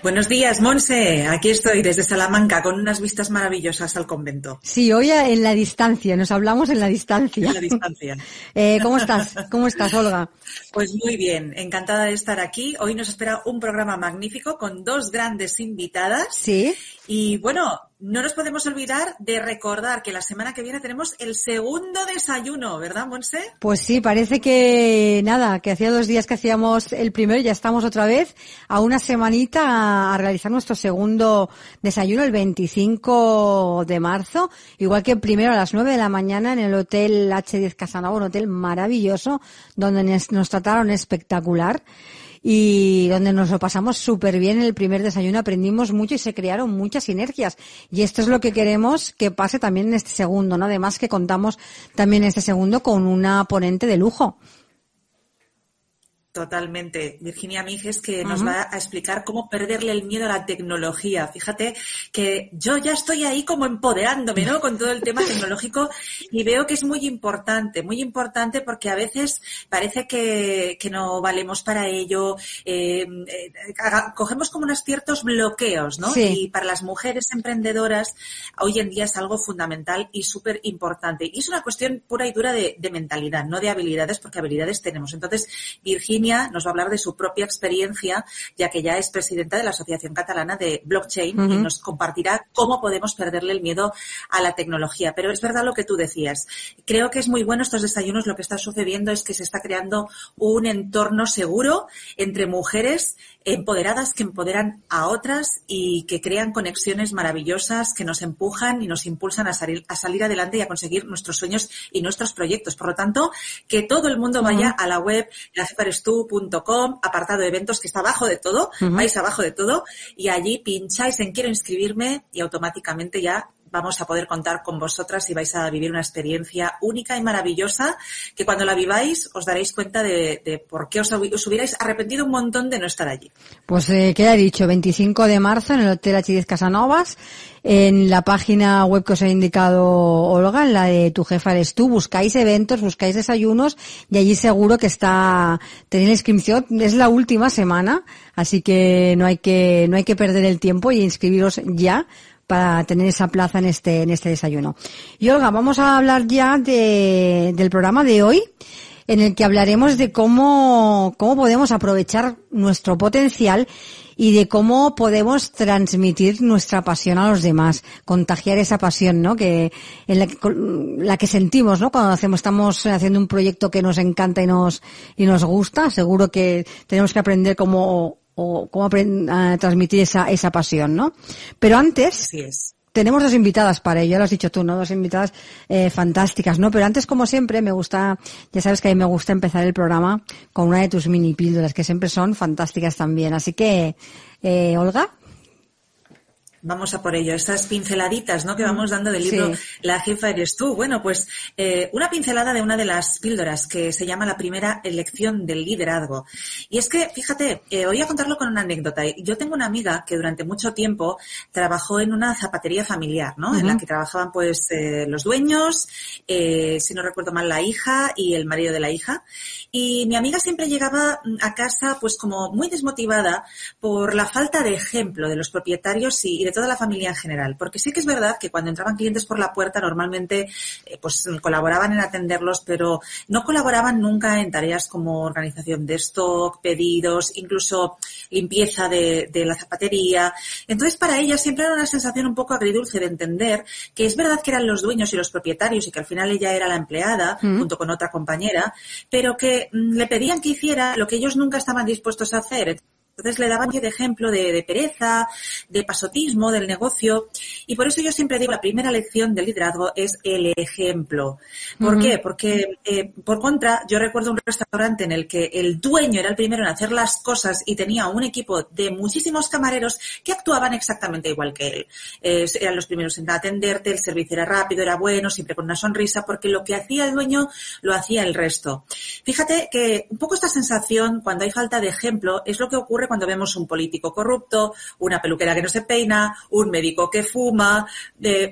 Buenos días, Monse. Aquí estoy desde Salamanca con unas vistas maravillosas al convento. Sí, hoy en la distancia, nos hablamos en la distancia. En la distancia. eh, ¿Cómo estás? ¿Cómo estás, Olga? Pues muy bien, encantada de estar aquí. Hoy nos espera un programa magnífico con dos grandes invitadas. Sí. Y bueno, no nos podemos olvidar de recordar que la semana que viene tenemos el segundo desayuno, ¿verdad, Monse? Pues sí, parece que nada, que hacía dos días que hacíamos el primero y ya estamos otra vez a una semanita a realizar nuestro segundo desayuno el 25 de marzo, igual que primero a las 9 de la mañana en el Hotel H10 Casanova, un hotel maravilloso donde nos trataron espectacular y donde nos lo pasamos súper bien en el primer desayuno, aprendimos mucho y se crearon muchas sinergias. Y esto es lo que queremos que pase también en este segundo, ¿no? Además que contamos también este segundo con una ponente de lujo. Totalmente. Virginia Mijes que nos va a explicar cómo perderle el miedo a la tecnología. Fíjate que yo ya estoy ahí como empoderándome, ¿no? Con todo el tema tecnológico y veo que es muy importante, muy importante porque a veces parece que, que no valemos para ello. Eh, eh, cogemos como unos ciertos bloqueos, ¿no? Sí. Y para las mujeres emprendedoras hoy en día es algo fundamental y súper importante. Y es una cuestión pura y dura de, de mentalidad, no de habilidades, porque habilidades tenemos. Entonces, Virginia nos va a hablar de su propia experiencia, ya que ya es presidenta de la Asociación Catalana de Blockchain y nos compartirá cómo podemos perderle el miedo a la tecnología. Pero es verdad lo que tú decías. Creo que es muy bueno estos desayunos. Lo que está sucediendo es que se está creando un entorno seguro entre mujeres empoderadas que empoderan a otras y que crean conexiones maravillosas que nos empujan y nos impulsan a salir, a salir adelante y a conseguir nuestros sueños y nuestros proyectos. Por lo tanto, que todo el mundo vaya a la web lajefarestu.com, apartado de eventos que está abajo de todo, vais abajo de todo y allí pincháis en quiero inscribirme y automáticamente ya vamos a poder contar con vosotras y vais a vivir una experiencia única y maravillosa que cuando la viváis os daréis cuenta de, por qué os, os, hubierais arrepentido un montón de no estar allí. Pues eh, queda dicho, 25 de marzo en el Hotel H10 Casanovas, en la página web que os ha indicado Olga, en la de Tu Jefa Eres Tú, buscáis eventos, buscáis desayunos y allí seguro que está, tenéis la inscripción, es la última semana, así que no hay que, no hay que perder el tiempo y inscribiros ya para tener esa plaza en este, en este desayuno. Y Olga, vamos a hablar ya de, del programa de hoy. en el que hablaremos de cómo, cómo podemos aprovechar nuestro potencial y de cómo podemos transmitir nuestra pasión a los demás, contagiar esa pasión, ¿no? Que, en la que, la que sentimos, ¿no? Cuando hacemos, estamos haciendo un proyecto que nos encanta y nos, y nos gusta, seguro que tenemos que aprender cómo, o cómo transmitir esa, esa pasión, ¿no? Pero antes, es tenemos dos invitadas para ello, lo has dicho tú, ¿no? Dos invitadas eh, fantásticas, ¿no? Pero antes, como siempre, me gusta, ya sabes que a mí me gusta empezar el programa con una de tus mini píldoras, que siempre son fantásticas también. Así que, eh, Olga. Vamos a por ello. Estas pinceladitas, ¿no? Que vamos dando del libro La jefa eres tú. Bueno, pues eh, una pincelada de una de las píldoras que se llama la primera elección del liderazgo. Y es que, fíjate, eh, voy a contarlo con una anécdota. Yo tengo una amiga que durante mucho tiempo trabajó en una zapatería familiar, ¿no? En la que trabajaban pues eh, los dueños, eh, si no recuerdo mal, la hija y el marido de la hija. Y mi amiga siempre llegaba a casa pues como muy desmotivada por la falta de ejemplo de los propietarios y, de toda la familia en general. Porque sí que es verdad que cuando entraban clientes por la puerta normalmente eh, pues colaboraban en atenderlos, pero no colaboraban nunca en tareas como organización de stock, pedidos, incluso limpieza de, de la zapatería. Entonces para ella siempre era una sensación un poco agridulce de entender que es verdad que eran los dueños y los propietarios y que al final ella era la empleada mm. junto con otra compañera, pero que Mm, le pedían que hiciera lo que ellos nunca estaban dispuestos a hacer. Entonces le daban de ejemplo de, pereza, de pasotismo del negocio. Y por eso yo siempre digo, la primera lección del liderazgo es el ejemplo. ¿Por qué? Porque, eh, por contra, yo recuerdo un restaurante en el que el dueño era el primero en hacer las cosas y tenía un equipo de muchísimos camareros que actuaban exactamente igual que él. eran los primeros en atenderte, el servicio era rápido, era bueno, siempre con una sonrisa, porque lo que hacía el dueño lo hacía el resto. Fíjate que un poco esta sensación, cuando hay falta de ejemplo, es lo que ocurre cuando vemos un político corrupto, una peluquera que no se peina, un médico que fuma,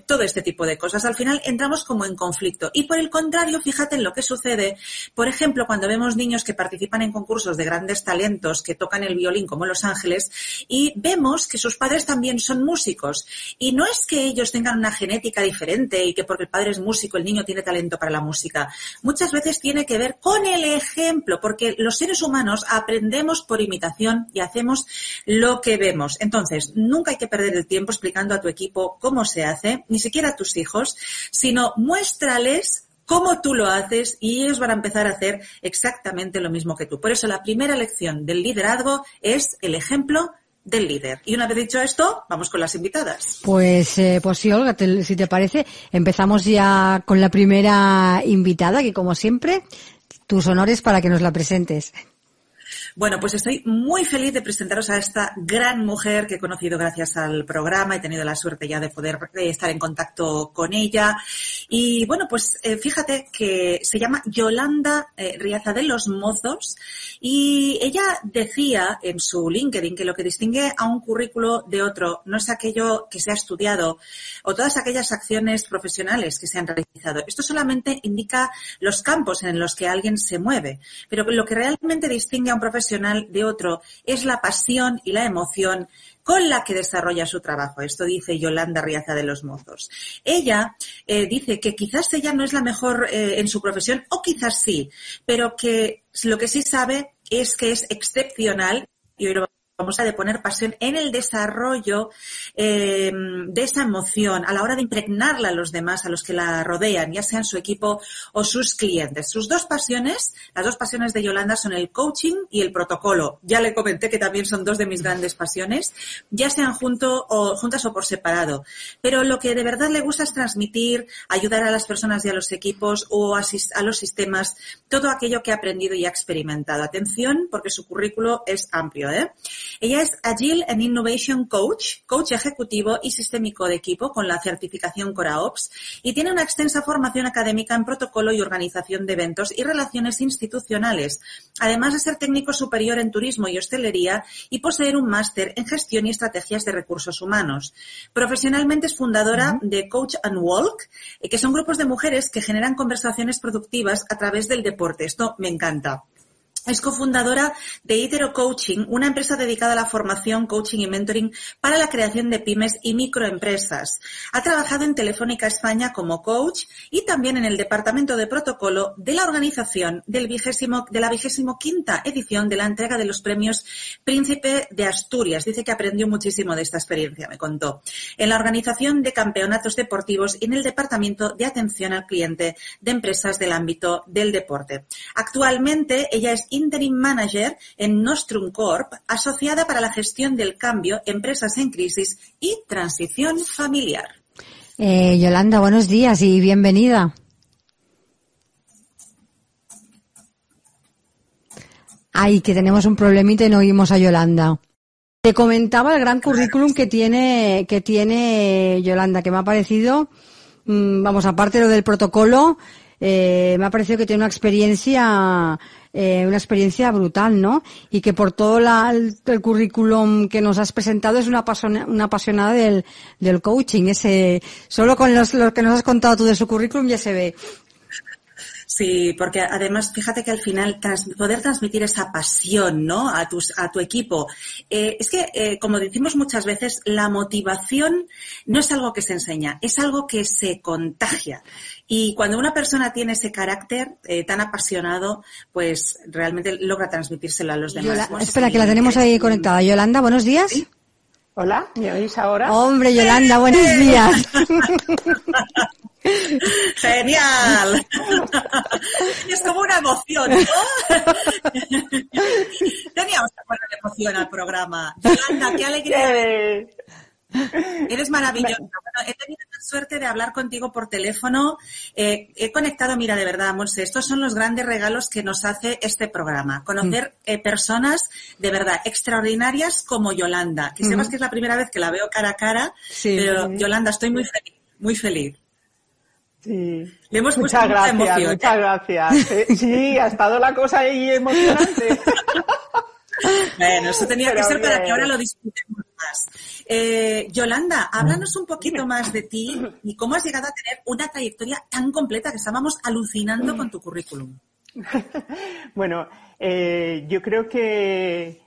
todo este tipo de cosas. Al final entramos como en conflicto. Y por el contrario, fíjate en lo que sucede, por ejemplo, cuando vemos niños que participan en concursos de grandes talentos, que tocan el violín como en Los Ángeles, y vemos que sus padres también son músicos. Y no es que ellos tengan una genética diferente y que porque el padre es músico el niño tiene talento para la música. Muchas veces tiene que ver con el ejemplo, porque los seres humanos aprendemos por imitación y hacemos lo que vemos. Entonces, nunca hay que perder el tiempo explicando a tu equipo cómo se hace, ni siquiera a tus hijos, sino muéstrales cómo tú lo haces y ellos van a empezar a hacer exactamente lo mismo que tú. Por eso la primera lección del liderazgo es el ejemplo del líder. Y una vez dicho esto, vamos con las invitadas. Pues, eh, pues sí, Olga, si te parece, empezamos ya con la primera invitada, que como siempre, tus honores para que nos la presentes. Bueno, pues estoy muy feliz de presentaros a esta gran mujer que he conocido gracias al programa. He tenido la suerte ya de poder estar en contacto con ella. Y bueno, pues eh, fíjate que se llama Yolanda eh, Riaza de los Mozos y ella decía en su LinkedIn que lo que distingue a un currículo de otro no es aquello que se ha estudiado o todas aquellas acciones profesionales que se han realizado. Esto solamente indica los campos en los que alguien se mueve. Pero lo que realmente distingue a un profesional de otro es la pasión y la emoción con la que desarrolla su trabajo. Esto dice Yolanda Riaza de los Mozos. Ella eh, dice que quizás ella no es la mejor eh, en su profesión, o quizás sí, pero que lo que sí sabe es que es excepcional, y hoy lo vamos a de poner pasión en el desarrollo eh, de esa emoción a la hora de impregnarla a los demás, a los que la rodean, ya sean su equipo o sus clientes. Sus dos pasiones, las dos pasiones de Yolanda son el coaching y el protocolo. Ya le comenté que también son dos de mis grandes pasiones, ya sean junto o, juntas o por separado. Pero lo que de verdad le gusta es transmitir, ayudar a las personas y a los equipos o a los sistemas todo aquello que ha aprendido y ha experimentado. Atención, porque su currículo es amplio, ¿eh? Ella es Agile and Innovation Coach, coach ejecutivo y sistémico de equipo con la certificación CoraOps y tiene una extensa formación académica en protocolo y organización de eventos y relaciones institucionales, además de ser técnico superior en turismo y hostelería y poseer un máster en gestión y estrategias de recursos humanos. Profesionalmente es fundadora de Coach and Walk, eh, que son grupos de mujeres que generan conversaciones productivas a través del deporte. Esto me encanta. Es cofundadora de Itero Coaching, una empresa dedicada a la formación, coaching y mentoring para la creación de pymes y microempresas. Ha trabajado en Telefónica España como coach y también en el departamento de protocolo de la organización del vigésimo, de la vigésimo quinta edición de la entrega de los premios Príncipe de Asturias. Dice que aprendió muchísimo de esta experiencia, me contó. En la organización de campeonatos deportivos y en el departamento de atención al cliente de empresas del ámbito del deporte. Actualmente ella es Interim Manager en Nostrum Corp, asociada para la gestión del cambio, empresas en crisis y transición familiar. Eh, Yolanda, buenos días y bienvenida. Ay, que tenemos un problemita y no oímos a Yolanda. Te comentaba el gran currículum que tiene, que tiene Yolanda, que me ha parecido, mm, vamos, aparte de lo del protocolo, eh, me ha parecido que tiene una experiencia eh, una experiencia brutal, ¿no? Y que por todo la, el, currículum que nos has presentado es una, una apasionada del, del coaching. Ese, solo con los, lo que nos has contado tú de su currículum ya se ve. Sí, porque además, fíjate que al final poder transmitir esa pasión, ¿no? A tus, a tu equipo. Eh, es que, eh, como decimos muchas veces, la motivación no es algo que se enseña, es algo que se contagia. Y cuando una persona tiene ese carácter eh, tan apasionado, pues realmente logra transmitírselo a los demás. espera, que la tenemos ahí conectada. Yolanda, buenos días. Hola, ¿me oís ahora? Hombre, Yolanda, buenos días. Genial. es como una emoción, ¿no? Teníamos que poner emoción al programa. Yolanda, qué alegría. Eres maravillosa. he tenido la suerte de hablar contigo por teléfono. Eh, he conectado, mira, de verdad, Monse, estos son los grandes regalos que nos hace este programa. Conocer mm. eh, personas de verdad extraordinarias como Yolanda. Que sepas que es la primera vez que la veo cara a cara, pero Yolanda, estoy muy feliz, muy feliz. Sí. Le hemos muchas gracias, muchas gracias. Sí, ha estado la cosa ahí emocionante. bueno, eso tenía que ser para que ahora lo disfrutemos más. Eh, Yolanda, háblanos un poquito más de ti y cómo has llegado a tener una trayectoria tan completa que estábamos alucinando con tu currículum. bueno, eh, yo creo que,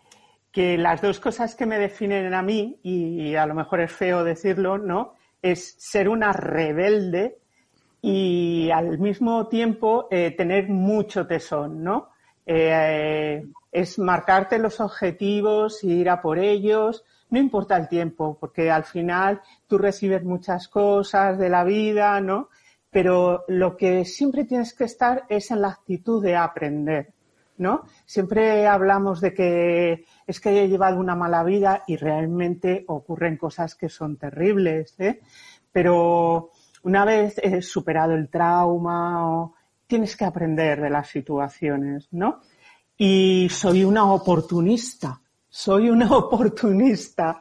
que las dos cosas que me definen a mí, y a lo mejor es feo decirlo, ¿no? Es ser una rebelde y al mismo tiempo eh, tener mucho tesón, ¿no? Eh, es marcarte los objetivos, ir a por ellos, no importa el tiempo, porque al final tú recibes muchas cosas de la vida, ¿no? Pero lo que siempre tienes que estar es en la actitud de aprender, ¿no? Siempre hablamos de que es que he llevado una mala vida y realmente ocurren cosas que son terribles, ¿eh? Pero una vez eh, superado el trauma, tienes que aprender de las situaciones, ¿no? Y soy una oportunista, soy una oportunista.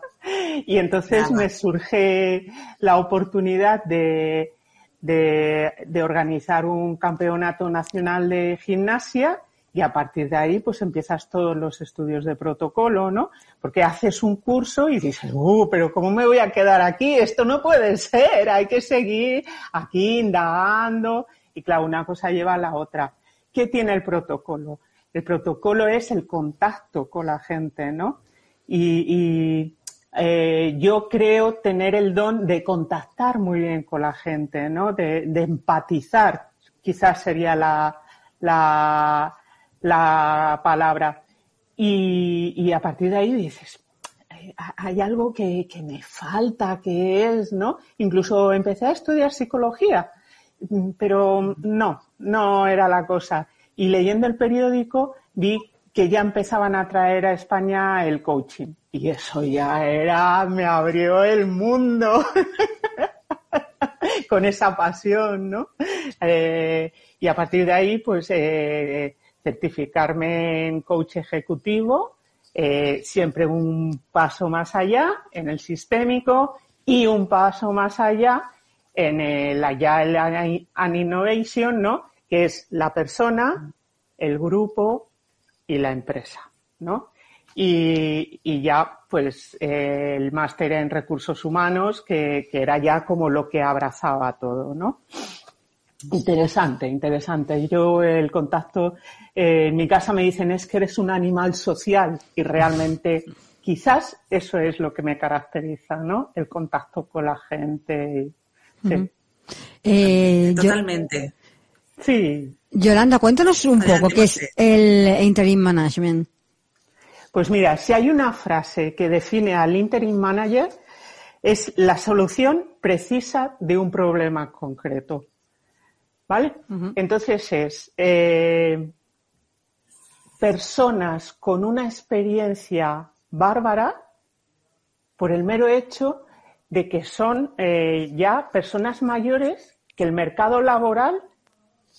Y entonces me surge la oportunidad de, de organizar un campeonato nacional de gimnasia y a partir de ahí pues empiezas todos los estudios de protocolo, ¿no? Porque haces un curso y dices, uh, pero ¿cómo me voy a quedar aquí? Esto no puede ser, hay que seguir aquí indagando y claro, una cosa lleva a la otra. ¿Qué tiene el protocolo? El protocolo es el contacto con la gente, ¿no? Y, eh, yo creo tener el don de contactar muy bien con la gente, ¿no? De, empatizar, quizás sería la, la palabra. Y, a partir de ahí dices, hay algo que, me falta, que es, ¿no? Incluso empecé a estudiar psicología, pero no, no era la cosa. Y leyendo el periódico vi que ya empezaban a traer a España el coaching. Y eso ya era, me abrió el mundo. Con esa pasión, ¿no? Eh, y a partir de ahí, pues, eh, certificarme en coach ejecutivo, eh, siempre un paso más allá en el sistémico y un paso más allá en el Agile and Innovation, ¿no? Que es la persona, el grupo y la empresa, ¿no? Y, ya, pues, el máster en recursos humanos, que, que, era ya como lo que abrazaba todo, ¿no? Interesante, interesante. Yo el contacto, eh, en mi casa me dicen es que eres un animal social y realmente quizás eso es lo que me caracteriza, ¿no? El contacto con la gente. Eh, Totalmente. sí. Yolanda, cuéntanos un poco qué es el interim management. Pues mira, si hay una frase que define al interim manager es la solución precisa de un problema concreto. ¿Vale? Entonces es eh, personas con una experiencia bárbara por el mero hecho de que son eh, ya personas mayores que el mercado laboral,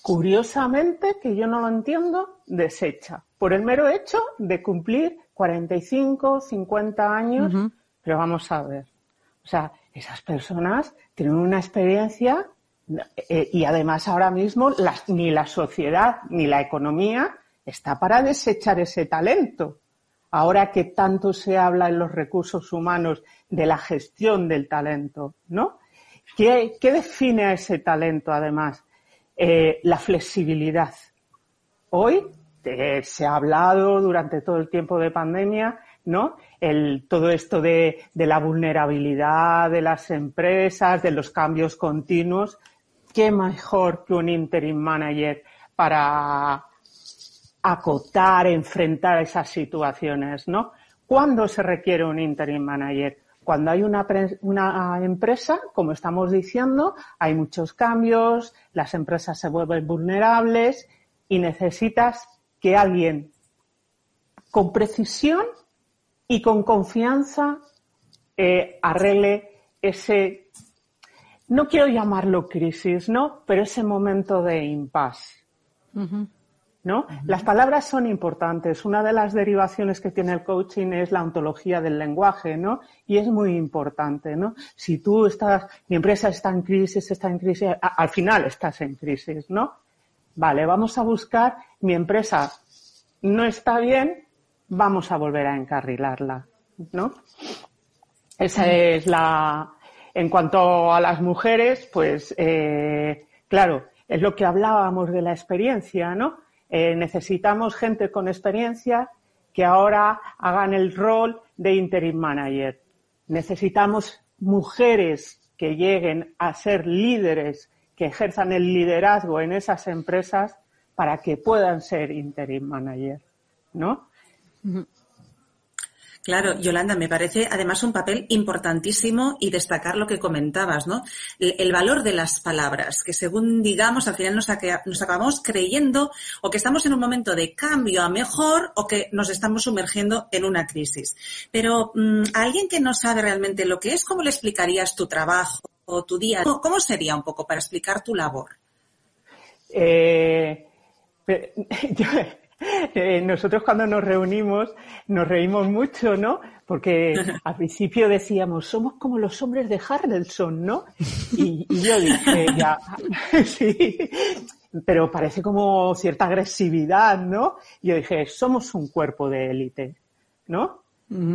curiosamente, que yo no lo entiendo, desecha. Por el mero hecho de cumplir 45, 50 años, pero vamos a ver. O sea, esas personas tienen una experiencia eh, y además ahora mismo ni la sociedad ni la economía está para desechar ese talento. Ahora que tanto se habla en los recursos humanos de la gestión del talento, ¿no? ¿Qué, define a ese talento además? Eh, la flexibilidad. Hoy eh, se ha hablado durante todo el tiempo de pandemia, ¿no? El, todo esto de, de la vulnerabilidad de las empresas, de los cambios continuos qué mejor que un interim manager para acotar, enfrentar esas situaciones, ¿no? ¿Cuándo se requiere un interim manager? Cuando hay una, empresa, como estamos diciendo, hay muchos cambios, las empresas se vuelven vulnerables y necesitas que alguien con precisión y con confianza eh, arregle ese no quiero llamarlo crisis, ¿no? Pero ese momento de impasse. ¿No? Las palabras son importantes. Una de las derivaciones que tiene el coaching es la ontología del lenguaje, ¿no? Y es muy importante, ¿no? Si tú estás, mi empresa está en crisis, está en crisis, al final estás en crisis, ¿no? Vale, vamos a buscar, mi empresa no está bien, vamos a volver a encarrilarla, ¿no? Esa es la, en cuanto a las mujeres, pues eh, claro, es lo que hablábamos de la experiencia, ¿no? Eh, necesitamos gente con experiencia que ahora hagan el rol de interim manager. Necesitamos mujeres que lleguen a ser líderes, que ejerzan el liderazgo en esas empresas para que puedan ser interim manager, ¿no? Claro, Yolanda, me parece además un papel importantísimo y destacar lo que comentabas, ¿no? El, valor de las palabras, que según digamos, al final nos, acabamos creyendo o que estamos en un momento de cambio a mejor o que nos estamos sumergiendo en una crisis. Pero mm, a alguien que no sabe realmente lo que es, ¿cómo le explicarías tu trabajo o tu día? ¿Cómo sería un poco para explicar tu labor? Eh, Eh, nosotros cuando nos reunimos nos reímos mucho, ¿no? Porque al principio decíamos, somos como los hombres de Harrelson, ¿no? Y, yo dije, ya, sí, pero parece como cierta agresividad, ¿no? Yo dije, somos un cuerpo de élite, ¿no?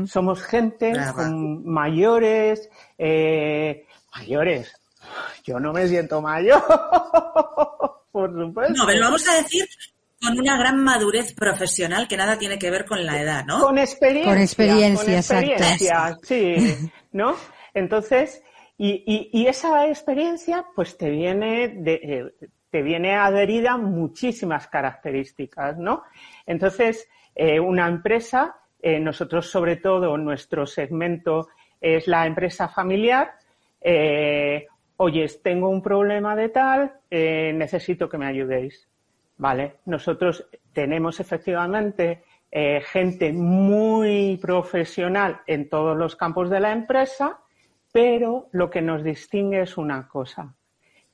Somos gente con mayores, eh, mayores. Yo no me siento mayor, por supuesto. No, pero vamos a decir con una gran madurez profesional que nada tiene que ver con la edad, ¿no? Con experiencia. Con experiencia, sí, ¿no? Entonces, y, y, esa experiencia, pues te viene de, eh, te viene adherida muchísimas características, ¿no? Entonces, eh, una empresa, eh, nosotros sobre todo nuestro segmento es la empresa familiar, eh, oyes, tengo un problema de tal, necesito que me ayudéis. ¿Vale? Nosotros tenemos efectivamente eh, gente muy profesional en todos los campos de la empresa, pero lo que nos distingue es una cosa,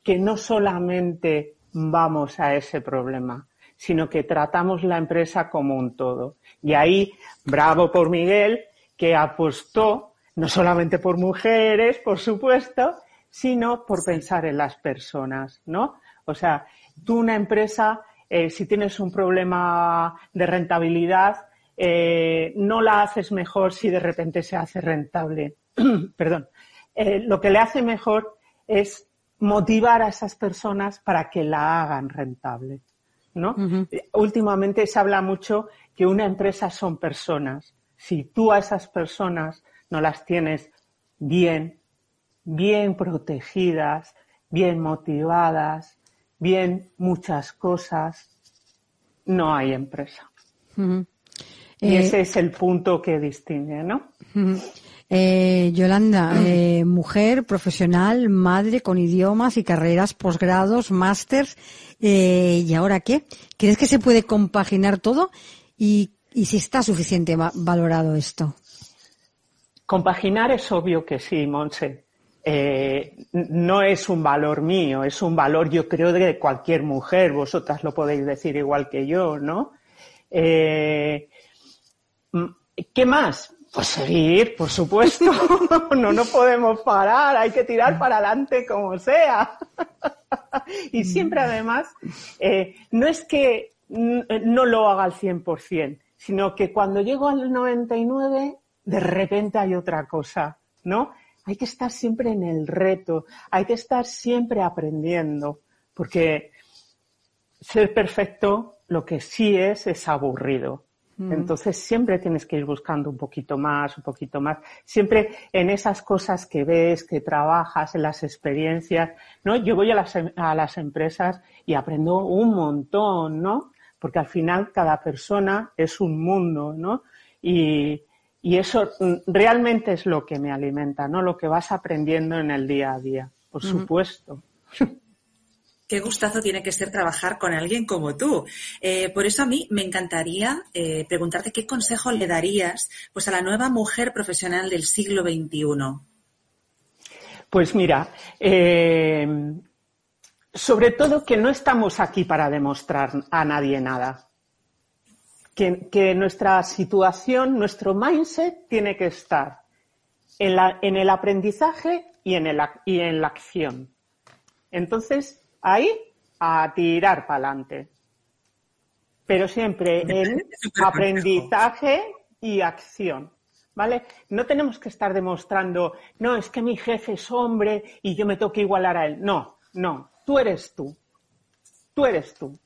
que no solamente vamos a ese problema, sino que tratamos la empresa como un todo. Y ahí, bravo por Miguel, que apostó no solamente por mujeres, por supuesto, sino por pensar en las personas, ¿no? O sea, tú una empresa eh, si tienes un problema de rentabilidad, eh, no la haces mejor si de repente se hace rentable. Perdón. Eh, lo que le hace mejor es motivar a esas personas para que la hagan rentable. ¿no? Últimamente se habla mucho que una empresa son personas. Si tú a esas personas no las tienes bien, bien protegidas, bien motivadas, bien muchas cosas, no hay empresa. Y ese eh, es el punto que distingue, ¿no? Eh, Yolanda, eh, mujer, profesional, madre con idiomas y carreras, posgrados, másters. ¿Y ahora qué? ¿Crees que se puede compaginar todo? ¿Y, y si está suficiente valorado esto? Compaginar es obvio que sí, Monse. No es un valor mío, es un valor yo creo de cualquier mujer, vosotras lo podéis decir igual que yo, ¿no? Eh, ¿Qué más? Pues seguir, por supuesto. no nos podemos parar, hay que tirar para adelante como sea. y siempre además, eh, no es que no lo haga al 100%, sino que cuando llego al 99, de repente hay otra cosa, ¿no? Hay que estar siempre en el reto, hay que estar siempre aprendiendo, porque ser perfecto lo que sí es es aburrido. Mm. Entonces siempre tienes que ir buscando un poquito más, un poquito más. Siempre en esas cosas que ves, que trabajas, en las experiencias, ¿no? Yo voy a las, em, a las empresas y aprendo un montón, ¿no? Porque al final cada persona es un mundo, ¿no? Y, y eso mm, realmente es lo que me alimenta, ¿no? Lo que vas aprendiendo en el día a día, por supuesto. qué gustazo tiene que ser trabajar con alguien como tú. Eh, por eso a mí me encantaría eh, preguntarte qué consejo le darías pues, a la nueva mujer profesional del siglo XXI. Pues mira, eh, sobre todo que no estamos aquí para demostrar a nadie nada. Que, nuestra situación, nuestro mindset tiene que estar en, en el aprendizaje y en, el, y en la acción. Entonces, ahí a tirar para adelante. Pero siempre en aprendizaje y acción. ¿Vale? No tenemos que estar demostrando, no, es que mi jefe es hombre y yo me tengo que igualar a él. No, no, tú eres tú. Tú eres tú.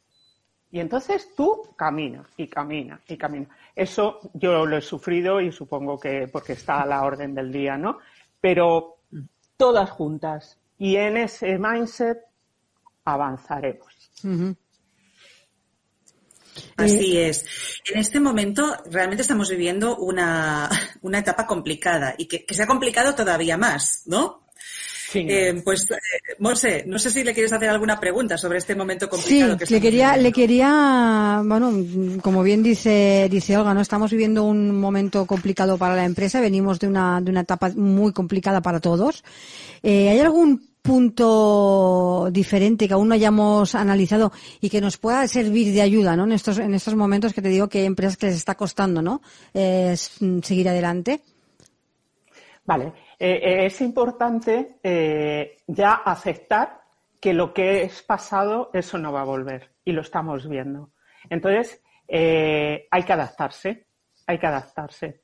Y entonces tú camina y camina y camina. Eso yo lo he sufrido y supongo que porque está a la orden del día, ¿no? Pero todas juntas. Y en ese mindset avanzaremos. Así es. En este momento realmente estamos viviendo una, una etapa complicada y que, se ha complicado todavía más, ¿no? Eh, pues, eh, Monse, no sé si le quieres hacer alguna pregunta sobre este momento complicado. Sí, le quería, le quería, bueno, como bien dice, dice Olga, no estamos viviendo un momento complicado para la empresa, venimos de una, de una etapa muy complicada para todos. Eh, ¿Hay algún punto diferente que aún no hayamos analizado y que nos pueda servir de ayuda, ¿no? En estos, en estos momentos que te digo que hay empresas que les está costando, ¿no? seguir adelante. Vale. Eh, eh, es importante eh, ya aceptar que lo que es pasado, eso no va a volver. Y lo estamos viendo. Entonces, hay que adaptarse. Hay que adaptarse.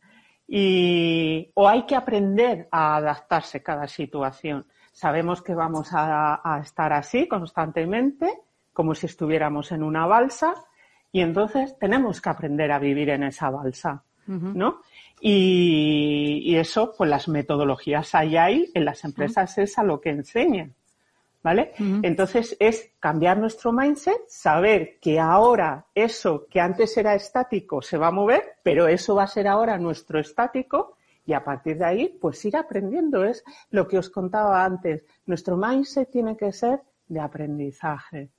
Y, o hay que aprender a adaptarse cada situación. Sabemos que vamos a, estar así constantemente, como si estuviéramos en una balsa, y entonces tenemos que aprender a vivir en esa balsa, ¿no? Y, eso, pues las metodologías hay ahí, en las empresas es a lo que enseñan, ¿vale? Entonces es cambiar nuestro mindset, saber que ahora eso que antes era estático se va a mover, pero eso va a ser ahora nuestro estático y a partir de ahí, pues ir aprendiendo. Es lo que os contaba antes. Nuestro mindset tiene que ser de aprendizaje,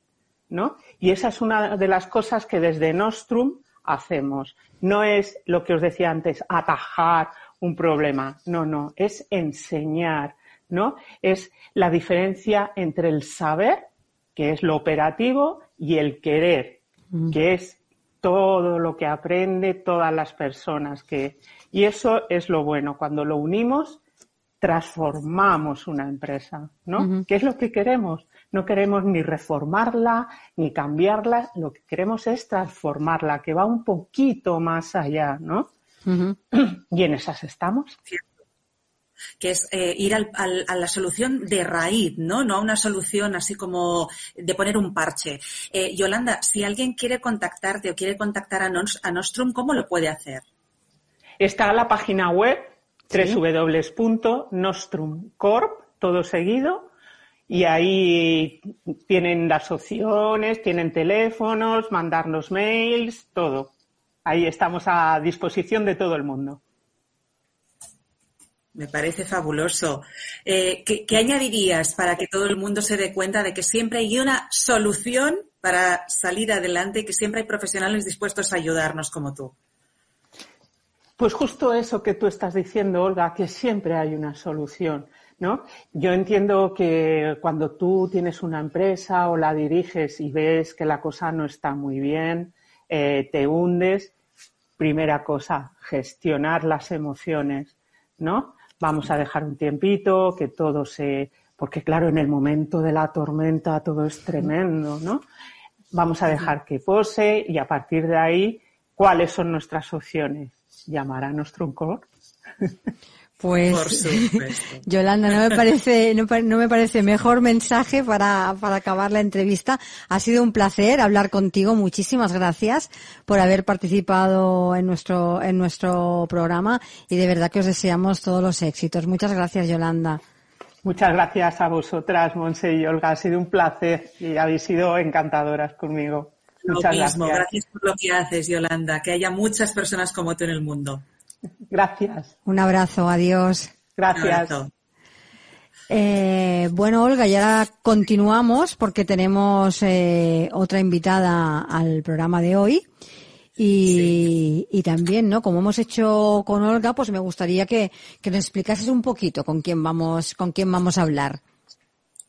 ¿no? Y esa es una de las cosas que desde Nostrum hacemos. No es lo que os decía antes, atajar un problema. No, no, es enseñar, ¿no? Es la diferencia entre el saber, que es lo operativo, y el querer, mm. que es todo lo que aprende todas las personas que, y eso es lo bueno. Cuando lo unimos, transformamos una empresa, ¿no? ¿Qué es lo que queremos? No queremos ni reformarla, ni cambiarla, lo que queremos es transformarla, que va un poquito más allá, ¿no? Y en esas estamos. que es eh, ir al, a la solución de raíz, ¿no? No a una solución así como de poner un parche. Eh, Yolanda, si alguien quiere contactarte o quiere contactar a, a Nostrum, ¿cómo lo puede hacer? Está la página web www.nostrumcorp, todo seguido, y ahí tienen las opciones, tienen teléfonos, mandarnos mails, todo. Ahí estamos a disposición de todo el mundo. Me parece fabuloso. Eh, ¿qué, ¿Qué añadirías para que todo el mundo se dé cuenta de que siempre hay una solución para salir adelante y que siempre hay profesionales dispuestos a ayudarnos como tú? Pues justo eso que tú estás diciendo, Olga, que siempre hay una solución. ¿No? Yo entiendo que cuando tú tienes una empresa o la diriges y ves que la cosa no está muy bien, eh, te hundes. Primera cosa, gestionar las emociones, ¿no? Vamos a dejar un tiempito, que todo se, porque claro, en el momento de la tormenta todo es tremendo, ¿no? Vamos a dejar que pose y a partir de ahí, ¿cuáles son nuestras opciones? llamar a nuestro cor. Pues, Yolanda, no me parece, no, me parece mejor mensaje para, para acabar la entrevista. Ha sido un placer hablar contigo. Muchísimas gracias por haber participado en nuestro, en nuestro programa y de verdad que os deseamos todos los éxitos. Muchas gracias, Yolanda. Muchas gracias a vosotras, Monse y Olga. Ha sido un placer y habéis sido encantadoras conmigo. Muchas mismo. Gracias. por lo que haces, Yolanda. Que haya muchas personas como tú en el mundo. Gracias. Un abrazo. Adiós. Gracias. Eh, bueno, Olga, ya continuamos porque tenemos eh, otra invitada al programa de hoy. Y, y, también, ¿no? Como hemos hecho con Olga, pues me gustaría que, que nos explicases un poquito con quién vamos, con quién vamos a hablar.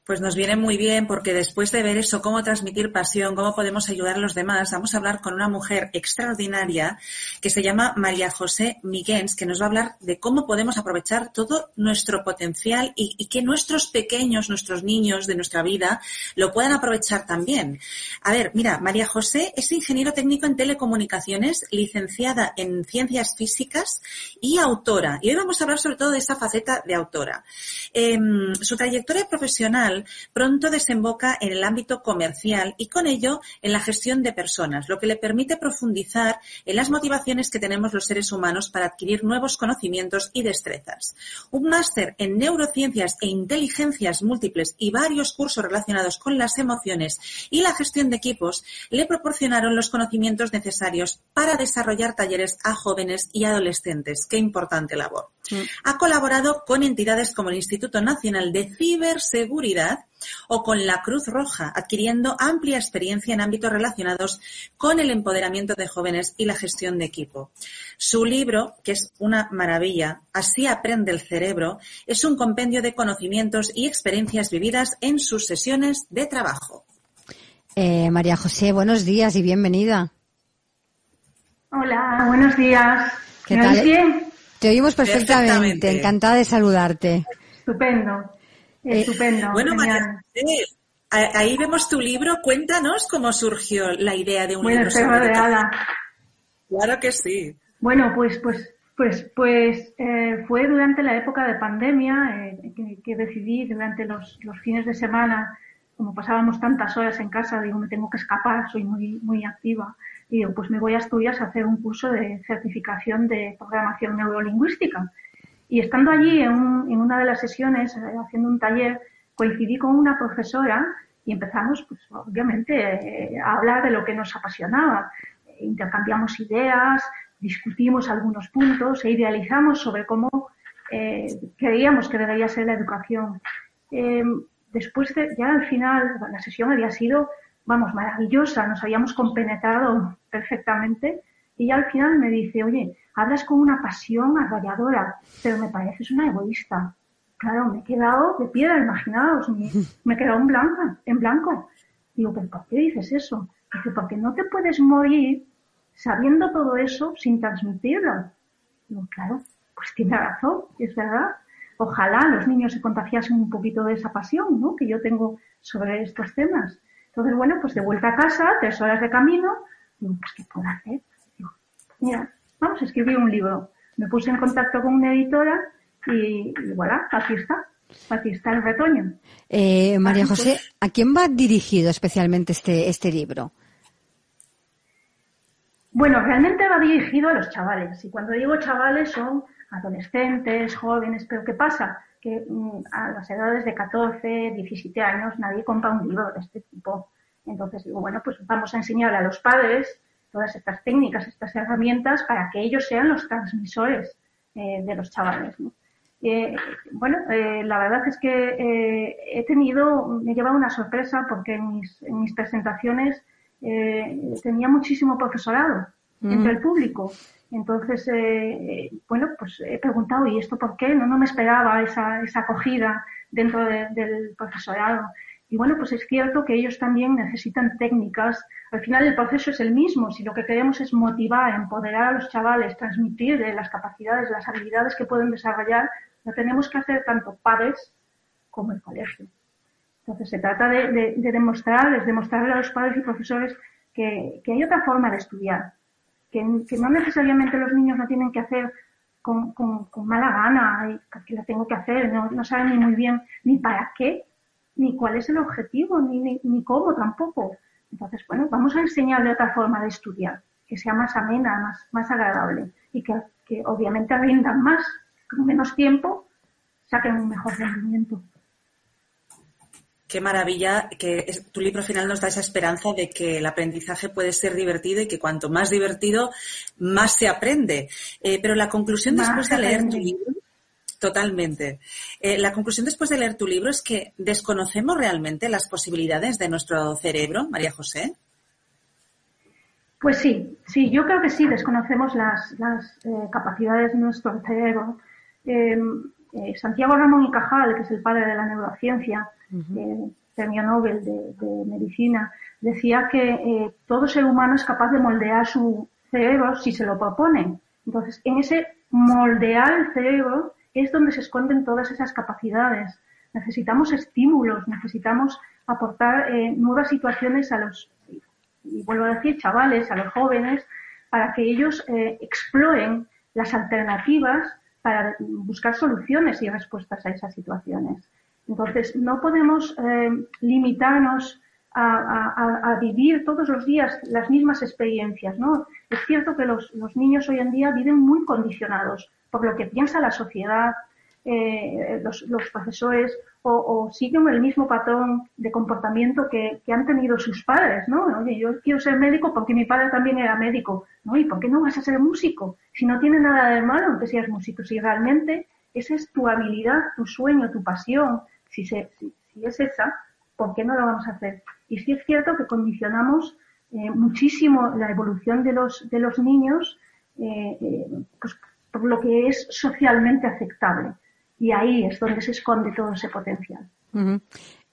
Pues nos viene muy bien porque después de ver eso, cómo transmitir pasión, cómo podemos ayudar a los demás, vamos a hablar con una mujer extraordinaria que se llama María José Miguens, que nos va a hablar de cómo podemos aprovechar todo nuestro potencial y, que nuestros pequeños, nuestros niños de nuestra vida lo puedan aprovechar también. A ver, mira, María José es ingeniero técnico en telecomunicaciones, licenciada en ciencias físicas y autora. Y hoy vamos a hablar sobre todo de esa faceta de autora. Eh, su trayectoria profesional pronto desemboca en el ámbito comercial y con ello en la gestión de personas, lo que le permite profundizar en las motivaciones que tenemos los seres humanos para adquirir nuevos conocimientos y destrezas. Un máster en neurociencias e inteligencias múltiples y varios cursos relacionados con las emociones y la gestión de equipos le proporcionaron los conocimientos necesarios para desarrollar talleres a jóvenes y adolescentes. Qué importante labor. Mm. Ha colaborado con entidades como el Instituto Nacional de Ciberseguridad o con la Cruz Roja, adquiriendo amplia experiencia en ámbitos relacionados con el empoderamiento de jóvenes y la gestión de equipo. Su libro, que es una maravilla, Así aprende el cerebro, es un compendio de conocimientos y experiencias vividas en sus sesiones de trabajo. Eh, María José, buenos días y bienvenida. Hola, buenos días. ¿Qué tal? Bien? Te oímos perfectamente. Encantada de saludarte. Estupendo. Eh, estupendo. Bueno, María, ahí vemos tu libro. Cuéntanos cómo surgió la idea de un libro sobre Claro que sí. Bueno, pues, pues, pues, pues eh, fue durante la época de pandemia eh, que, decidí durante los, los, fines de semana, como pasábamos tantas horas en casa, digo, me tengo que escapar, soy muy, muy activa y digo, pues me voy a Asturias a hacer un curso de certificación de programación neurolingüística. Y estando allí en, una de las sesiones, eh, haciendo un taller, coincidí con una profesora y empezamos, pues obviamente, eh, a hablar de lo que nos apasionaba. Intercambiamos ideas, discutimos algunos puntos e idealizamos sobre cómo eh, creíamos que debería ser la educación. después de, ya al final, la sesión había sido vamos, maravillosa, nos habíamos compenetrado perfectamente. Y al final me dice, oye, hablas con una pasión arrolladora, pero me pareces una egoísta. Claro, me he quedado de piedra, imaginaos, me, me he quedado en blanco, en blanco. Digo, ¿pero por qué dices eso? Dice, porque no te puedes morir sabiendo todo eso sin transmitirlo. Digo, claro, pues tiene razón, es verdad. Ojalá los niños se contagiasen un poquito de esa pasión, ¿no? Que yo tengo sobre estos temas. Entonces, bueno, pues de vuelta a casa, tres horas de camino, digo, pues ¿qué puedo hacer? Digo, mira, vamos a escribir un libro. Me puse en contacto con una editora y, voilà, aquí está. Aquí está el retoño. Eh, María José, ¿a quién va dirigido especialmente este, este libro? Bueno, realmente va dirigido a los chavales. Y cuando digo chavales son adolescentes, jóvenes, pero ¿qué pasa? Que mm, a las edades de 14, 17 años nadie compra un libro de este tipo. Entonces digo, bueno, pues vamos a enseñar a los padres todas estas técnicas, estas herramientas para que ellos sean los transmisores eh, de los chavales. Eh, bueno, eh, la verdad es que he tenido, me he llevado una sorpresa porque en mis, en mis presentaciones tenía muchísimo profesorado entre el público. Entonces, bueno, pues he preguntado, ¿y esto por qué? No, no me esperaba esa, esa acogida dentro del profesorado. Y bueno, pues es cierto que ellos también necesitan técnicas. Al final el proceso es el mismo. Si lo que queremos es motivar, empoderar a los chavales, transmitir las capacidades, las habilidades que pueden desarrollar, lo tenemos que hacer tanto padres como el colegio. Entonces se trata de, de, de demostrarle a los padres y profesores que, hay otra forma de estudiar, que, no necesariamente los niños lo tienen que hacer con, mala gana, y que lo tengo que hacer, no, no saben ni muy bien ni para qué ni cuál es el objetivo, ni, ni, cómo tampoco. Entonces, bueno, vamos a enseñarle otra forma de estudiar, que sea más amena, más, más agradable y que, que obviamente rindan más, con menos tiempo, saquen un mejor rendimiento. Qué maravilla que tu libro final nos da esa esperanza de que el aprendizaje puede ser divertido y que cuanto más divertido, más se aprende. Eh, pero la conclusión después de leer tu libro Totalmente. Eh, la conclusión después de leer tu libro es que desconocemos realmente las posibilidades de nuestro cerebro, María José. Pues sí, sí, yo creo que sí, desconocemos las, eh, capacidades de nuestro cerebro. Eh, Santiago Ramón y Cajal, que es el padre de la neurociencia, premio Nobel de, de, Medicina, decía que todo ser humano es capaz de moldear su cerebro si se lo propone. Entonces, en ese moldear el cerebro es donde se esconden todas esas capacidades. Necesitamos estímulos, necesitamos aportar eh, nuevas situaciones a los, y vuelvo a decir, chavales, a los jóvenes, para que ellos eh, exploren las alternativas para buscar soluciones y respuestas a esas situaciones. Entonces, no podemos eh, limitarnos a, vivir todos los días las mismas experiencias, ¿no? Es cierto que los, los niños hoy en día viven muy condicionados por lo que piensa la sociedad, eh, los, profesores, o, siguen el mismo patrón de comportamiento que, han tenido sus padres, ¿no? Oye, yo quiero ser médico porque mi padre también era médico, ¿no? ¿Y por qué no vas a ser músico? Si no tiene nada de malo aunque seas músico, si realmente esa es tu habilidad, tu sueño, tu pasión, si, es esa, ¿por qué no lo vamos a hacer? Y sí es cierto que condicionamos eh, muchísimo la evolución de los, de los niños, eh, pues por lo que es socialmente aceptable. Y ahí es donde se esconde todo ese potencial.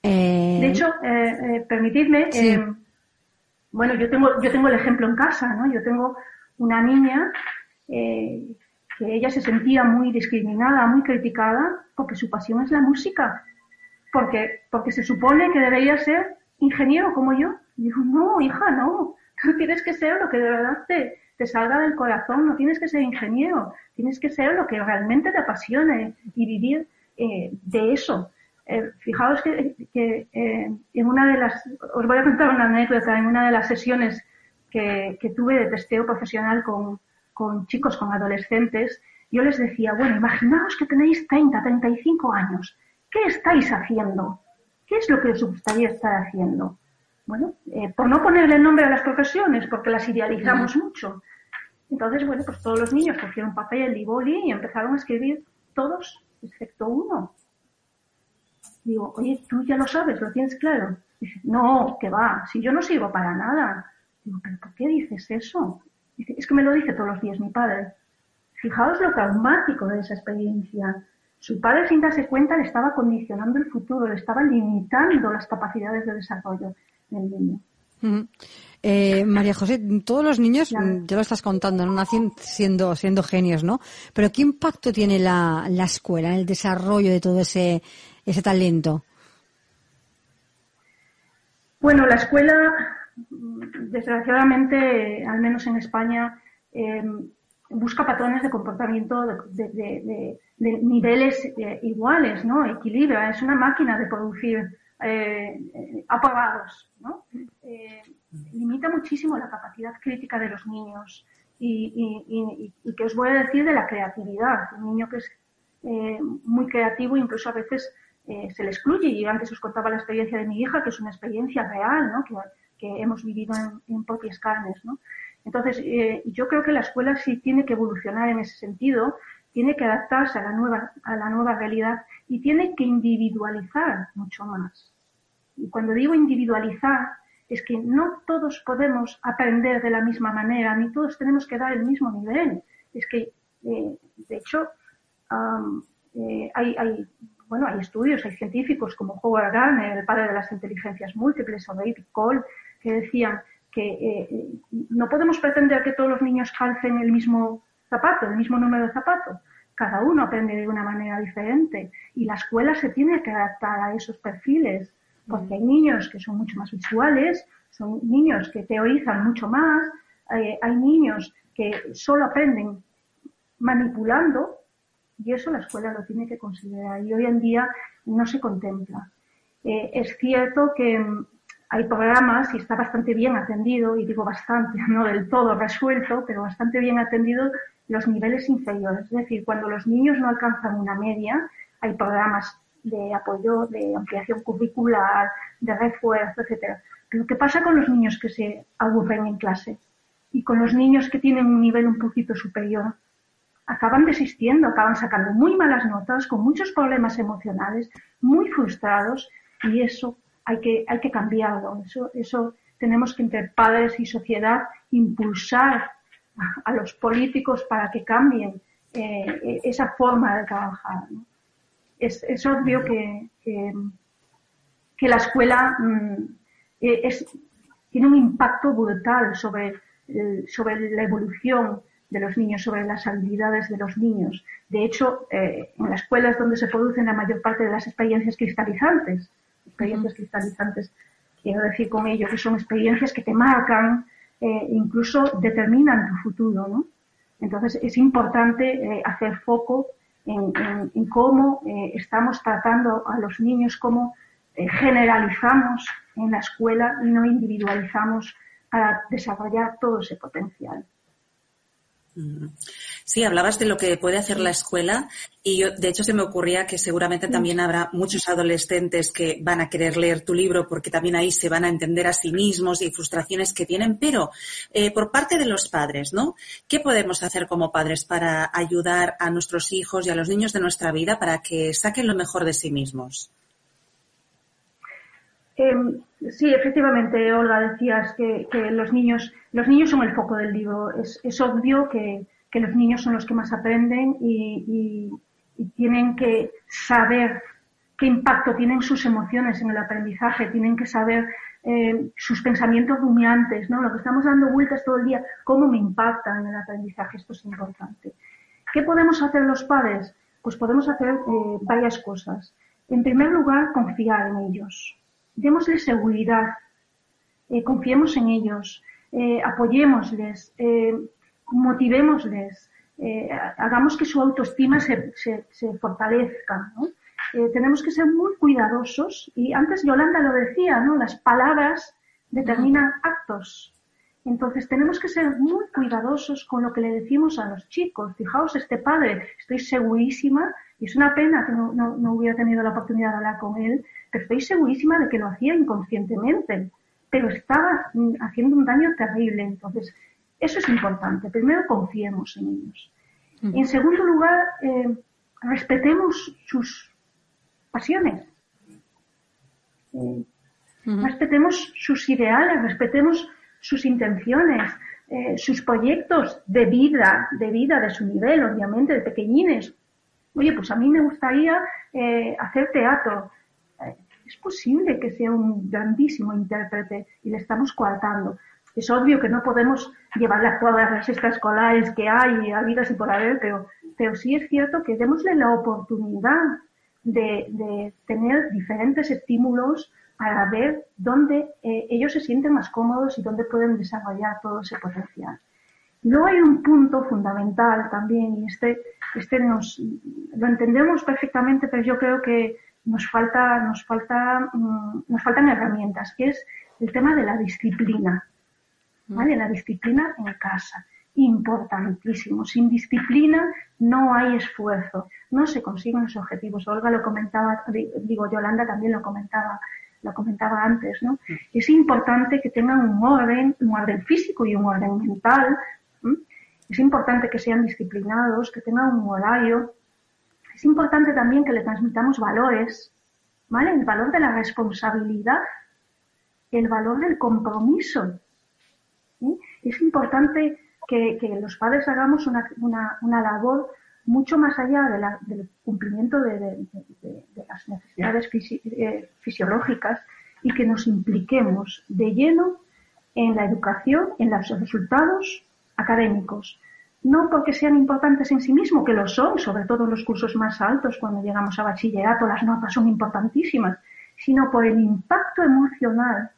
Eh, de hecho, eh, eh, permitidme, bueno, yo tengo, yo tengo el ejemplo en casa, ¿no? Yo tengo una niña que ella se sentía muy discriminada, muy criticada, porque su pasión es la música. Porque, porque se supone que debería ser ingeniero como yo. Y digo, no, hija, no. Tú tienes que ser lo que de verdad te, te salga del corazón, no tienes que ser ingeniero, tienes que ser lo que realmente te apasione y vivir eh, de eso. Eh, fijaos que, eh, en una de las, os voy a contar una anécdota, en una de las sesiones que, tuve de testeo profesional con, con chicos, con adolescentes, yo les decía, bueno, imaginaos que tenéis 30, 35 años, ¿qué estáis haciendo? ¿Qué es lo que os gustaría estar haciendo? Bueno, por no ponerle nombre a las profesiones, porque las idealizamos mucho, entonces, bueno, pues todos los niños cogieron papel y boli y empezaron a escribir todos, excepto uno. Digo, oye, tú ya lo sabes, lo tienes claro. Dice, no, que va, si yo no sirvo para nada. Digo, pero ¿por qué dices eso? Dice, es que me lo dice todos los días mi padre. Fijaos lo traumático de esa experiencia. Su padre, sin darse cuenta, le estaba condicionando el futuro, le estaba limitando las capacidades de desarrollo del niño. Eh, María José, todos los niños, ya lo estás contando, no nacen siendo, siendo genios, ¿no? Pero ¿qué impacto tiene la, la escuela en el desarrollo de todo ese, ese talento? Bueno, la escuela, desgraciadamente, al menos en España, eh, busca patrones de comportamiento de, niveles eh, iguales, ¿no? Equilibra, es una máquina de producir eh, apagados, ¿no? Eh, limita muchísimo la capacidad crítica de los niños y, que os voy a decir de la creatividad. Un niño que es eh, muy creativo, incluso a veces se le excluye. Y antes os contaba la experiencia de mi hija, que es una experiencia real, ¿no? Que, hemos vivido en, en propias carnes. Entonces, eh, yo creo que la escuela sí tiene que evolucionar en ese sentido, tiene que adaptarse a la nueva, a la nueva realidad y tiene que individualizar mucho más. Y cuando digo individualizar, es que no todos podemos aprender de la misma manera, ni todos tenemos que dar el mismo nivel. Es que, eh, de hecho, eh, hay, hay, bueno, hay estudios, hay científicos como Howard Gardner, el padre de las inteligencias múltiples, o David Cole, que decían que eh, no podemos pretender que todos los niños calcen el mismo zapato, el mismo número de zapatos. Cada uno aprende de una manera diferente y la escuela se tiene que adaptar a esos perfiles, porque hay niños que son mucho más visuales, son niños que teorizan mucho más, hay niños que solo aprenden manipulando y eso la escuela lo tiene que considerar y hoy en día no se contempla. Eh, es cierto que hay programas y está bastante bien atendido, y digo bastante, no del todo resuelto, pero bastante bien atendido los niveles inferiores. Es decir, cuando los niños no alcanzan una media, hay programas de apoyo, de ampliación curricular, de refuerzo, etcétera. Pero ¿qué pasa con los niños que se aburren en clase? Y con los niños que tienen un nivel un poquito superior. Acaban desistiendo, acaban sacando muy malas notas, con muchos problemas emocionales, muy frustrados, y eso hay que, hay que cambiarlo. Eso, eso tenemos que entre padres y sociedad impulsar a, los políticos para que cambien eh, esa forma de trabajar. Es, es, obvio que, que, la escuela mm, es, tiene un impacto brutal sobre, sobre la evolución de los niños, sobre las habilidades de los niños. De hecho, eh, en la escuela es donde se producen la mayor parte de las experiencias cristalizantes experiencias cristalizantes. Quiero decir con ello que son experiencias que te marcan, eh, incluso determinan tu futuro, ¿no? Entonces es importante eh, hacer foco en, cómo eh, estamos tratando a los niños, cómo generalizamos en la escuela y no individualizamos para desarrollar todo ese potencial. Sí, hablabas de lo que puede hacer la escuela y yo, de hecho, se me ocurría que seguramente también habrá muchos adolescentes que van a querer leer tu libro porque también ahí se van a entender a sí mismos y frustraciones que tienen, pero eh, por parte de los padres, ¿no? ¿Qué podemos hacer como padres para ayudar a nuestros hijos y a los niños de nuestra vida para que saquen lo mejor de sí mismos? Em, sí, efectivamente, Olga, decías que, los niños, los niños son el foco del libro. Es, obvio que, los niños son los que más aprenden y, tienen que saber qué impacto tienen sus emociones en el aprendizaje, tienen que saber eh, sus pensamientos rumiantes, ¿no? Lo que estamos dando vueltas todo el día, cómo me impacta en el aprendizaje, esto es importante. ¿Qué podemos hacer los padres? Pues podemos hacer eh, varias cosas. En primer lugar, confiar en ellos démosles seguridad, eh, confiemos en ellos, eh, apoyémosles, eh, motivémosles, eh, hagamos que su autoestima se, se, fortalezca. tenemos que ser muy cuidadosos y antes Yolanda lo decía, ¿no? las palabras determinan actos. Entonces tenemos que ser muy cuidadosos con lo que le decimos a los chicos. Fijaos, este padre, estoy segurísima, y es una pena que no, no hubiera tenido la oportunidad de hablar con él, estoy segurísima de que lo hacía inconscientemente, pero estaba mm, haciendo un daño terrible. Entonces, eso es importante. Primero, confiemos en ellos. En segundo lugar, eh, respetemos sus pasiones. Eh, respetemos sus ideales, respetemos sus intenciones, eh, sus proyectos de vida, de vida de su nivel, obviamente, de pequeñines. Oye, pues a mí me gustaría hacer teatro es posible que sea un grandísimo intérprete y le estamos coartando. Es obvio que no podemos llevarle a todas las extraescolares que hay, habidas y por haber, pero, pero sí es cierto que démosle la oportunidad de, tener diferentes estímulos para ver dónde eh, ellos se sienten más cómodos y dónde pueden desarrollar todo ese potencial. Luego hay un punto fundamental también, y este, este nos, lo entendemos perfectamente, pero yo creo que nos falta, nos falta, mm, nos faltan herramientas, que es el tema de la disciplina, ¿vale? La disciplina en casa, importantísimo. Sin disciplina no hay esfuerzo, no se consiguen los objetivos. Olga lo comentaba, digo, Yolanda también lo comentaba, lo comentaba antes, ¿no? Es importante que tengan un orden, un orden físico y un orden mental es importante que sean disciplinados, que tengan un horario. Es importante también que le transmitamos valores, ¿vale? El valor de la responsabilidad, el valor del compromiso. Es importante que, los padres hagamos una, labor mucho más allá del cumplimiento de, las necesidades eh, fisiológicas y que nos impliquemos de lleno en la educación, en los resultados académicos. No porque sean importantes en sí mismos, que lo son, sobre todo en los cursos más altos, cuando llegamos a bachillerato, las notas son importantísimas, sino por el impacto emocional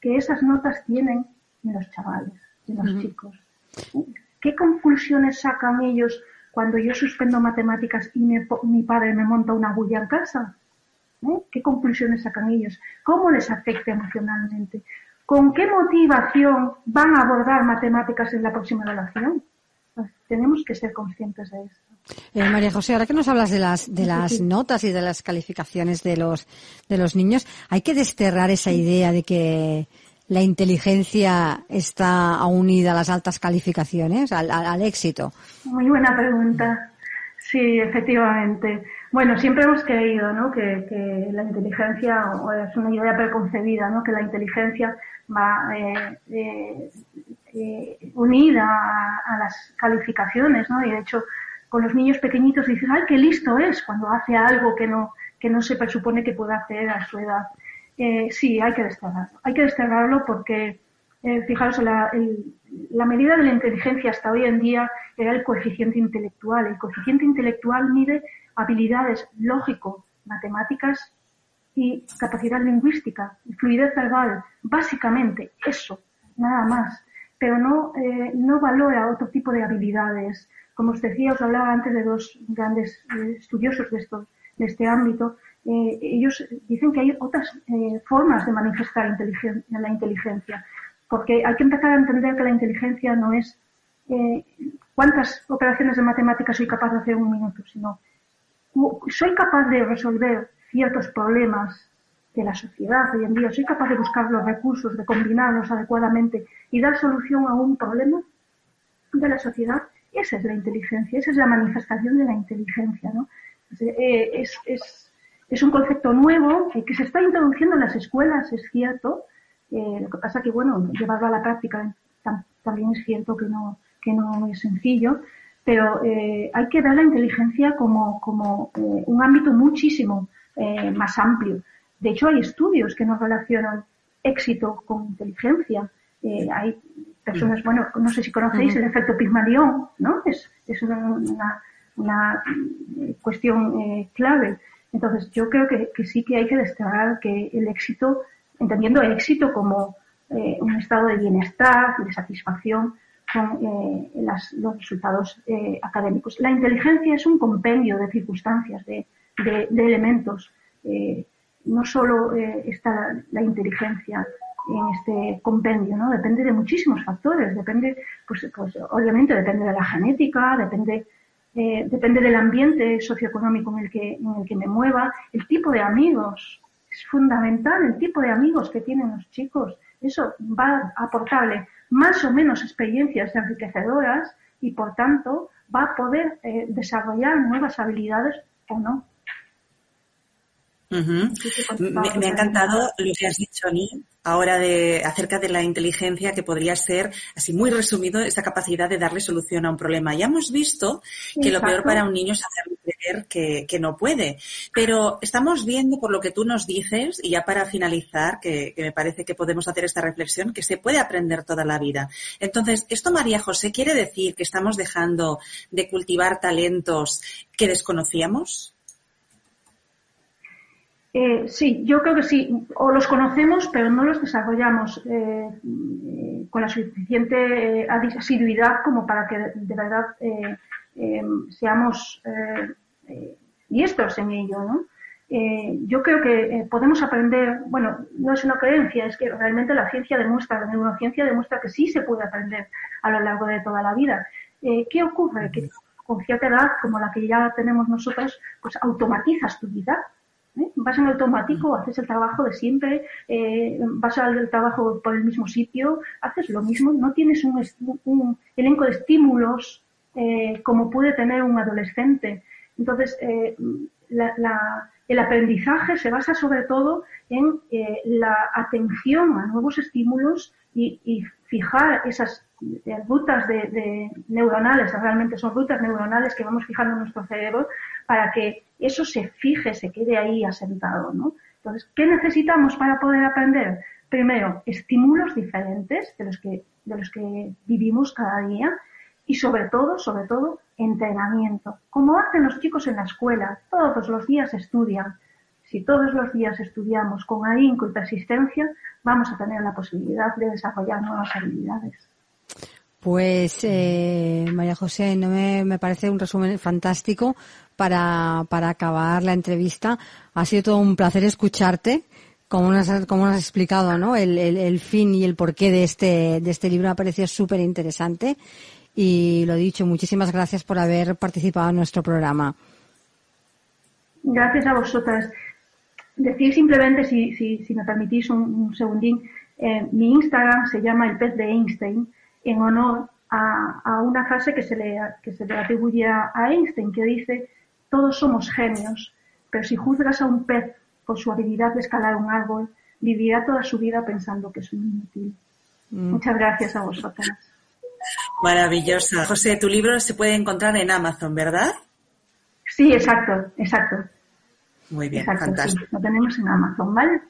que esas notas tienen en los chavales, en los chicos. ¿Qué conclusiones sacan ellos cuando yo suspendo matemáticas y mi padre me monta una bulla en casa? ¿Eh? ¿Qué conclusiones sacan ellos? ¿Cómo les afecta emocionalmente? ¿Con qué motivación van a abordar matemáticas en la próxima evaluación? Pues tenemos que ser conscientes de esto. Eh, María José, ahora que nos hablas de las de las notas y de las calificaciones de los de los niños, hay que desterrar esa idea de que la inteligencia está unida a las altas calificaciones, al, éxito. Muy buena pregunta. Sí, efectivamente. Bueno, siempre hemos creído ¿no? que, la inteligencia, es una idea preconcebida, ¿no? que la inteligencia va eh, eh, eh, unida a, las calificaciones, ¿no? Y de hecho, con los niños pequeñitos dices, ¡ay, qué listo es! cuando hace algo que no, que no se presupone que pueda hacer a su edad. sí, hay que desterrarlo. Hay que desterrarlo porque, fijaros, la, la medida de la inteligencia hasta hoy en día era el coeficiente intelectual. El coeficiente intelectual mide habilidades lógico, matemáticas y capacidad lingüística, fluidez verbal, básicamente eso, nada más, pero no, eh, no valora otro tipo de habilidades. Como os decía, os hablaba antes de dos grandes eh, estudiosos de, esto, de este ámbito, eh, ellos dicen que hay otras formas de manifestar la inteligencia, porque hay que empezar a entender que la inteligencia no es cuántas operaciones de matemáticas soy capaz de hacer en un minuto, sino soy capaz de resolver ciertos problemas de la sociedad hoy en día, soy capaz de buscar los recursos, de combinarlos adecuadamente y dar solución a un problema de la sociedad, esa es la inteligencia, esa es la manifestación de la inteligencia. ¿no? Eh, es, es, es, un concepto nuevo que se está introduciendo en las escuelas, es cierto, eh, lo que pasa que, bueno, llevarlo a la práctica también es cierto que no, que no es sencillo, pero eh, hay que ver la inteligencia como, como un ámbito muchísimo eh, más amplio. De hecho, hay estudios que no relacionan éxito con inteligencia. Eh, hay personas, bueno, no sé si conocéis el efecto Pigmalión, ¿no? Es, es una, una, eh, cuestión clave. Entonces, yo creo que, que, sí que hay que destacar que el éxito, entendiendo el éxito como un estado de bienestar, de satisfacción con las, los resultados académicos. La inteligencia es un compendio de circunstancias, de, de, elementos. Eh, no solo eh, está la, inteligencia en este compendio, ¿no? Depende de muchísimos factores. Depende, pues, pues obviamente depende de la genética, depende, eh, depende del ambiente socioeconómico en el que, en el que me mueva, el tipo de amigos. Es fundamental el tipo de amigos que tienen los chicos. Eso va a aportarle más o menos experiencias enriquecedoras y por tanto va a poder desarrollar nuevas habilidades o no. Me, ha encantado lo que has dicho, Ani, ahora de, acerca de la inteligencia que podría ser, así muy resumido, esta capacidad de darle solución a un problema. Ya hemos visto que lo peor para un niño es hacerle creer que, que, no puede. Pero estamos viendo, por lo que tú nos dices, y ya para finalizar, que, que me parece que podemos hacer esta reflexión, que se puede aprender toda la vida. Entonces, esto, María José, quiere decir que estamos dejando de cultivar talentos que desconocíamos? Eh, sí, yo creo que sí. O los conocemos, pero no los desarrollamos eh, eh, con la suficiente asiduidad como para que de verdad seamos diestros en ello, ¿no? yo creo que podemos aprender, bueno, no es una creencia, es que realmente la ciencia demuestra, la neurociencia demuestra que sí se puede aprender a lo largo de toda la vida. ¿Qué ocurre? Que con cierta edad, como la que ya tenemos nosotros, pues automatizas tu vida ¿eh? Vas en automático, haces el trabajo de siempre, eh, vas al trabajo por el mismo sitio, haces lo mismo, no tienes un, elenco de estímulos eh, como puede tener un adolescente. Entonces, el aprendizaje se basa sobre todo en la atención a nuevos estímulos y, y fijar esas rutas de, neuronales, realmente son rutas neuronales que vamos fijando en nuestro cerebro para que eso se fije, se quede ahí asentado, ¿no? Entonces, ¿qué necesitamos para poder aprender? Primero, estímulos diferentes de los que, de los que vivimos cada día y sobre todo, sobre todo, entrenamiento. Como hacen los chicos en la escuela, todos los días estudian. Si todos los días estudiamos con ahínco y persistencia, vamos a tener la posibilidad de desarrollar nuevas habilidades. Pues eh, María José, no me, me, parece un resumen fantástico para, para acabar la entrevista. Ha sido todo un placer escucharte, como nos, como nos has explicado, ¿no? El, el, el, fin y el porqué de este, de este libro me ha parecido súper interesante. Y lo dicho, muchísimas gracias por haber participado en nuestro programa. Gracias a vosotras. Decir simplemente, si, si, si me permitís un, un segundín, eh, mi Instagram se llama el pez de Einstein en honor a, una frase que se, le, que se le atribuye a Einstein, que dice, todos somos genios, pero si juzgas a un pez por su habilidad de escalar un árbol, vivirá toda su vida pensando que es un inútil. Mm. Muchas gracias a vosotras. Maravillosa. José, tu libro se puede encontrar en Amazon, ¿verdad? Sí, exacto, exacto. Muy bien, fantástico. lo tenemos en Amazon, ¿vale?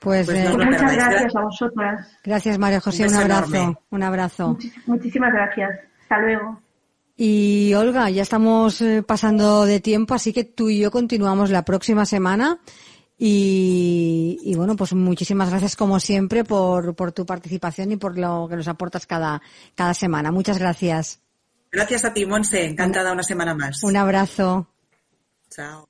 Pues, pues eh, muchas gracias a vosotras. Gracias, María José. Un, abrazo. Un abrazo. muchísimas gracias. Hasta luego. Y Olga, ya estamos eh, pasando de tiempo, así que tú y yo continuamos la próxima semana. Y, bueno, pues muchísimas gracias como siempre por, por tu participación y por lo que nos aportas cada, cada semana. Muchas gracias. Gracias a ti, Monse. Encantada una semana más. Un abrazo. Chao.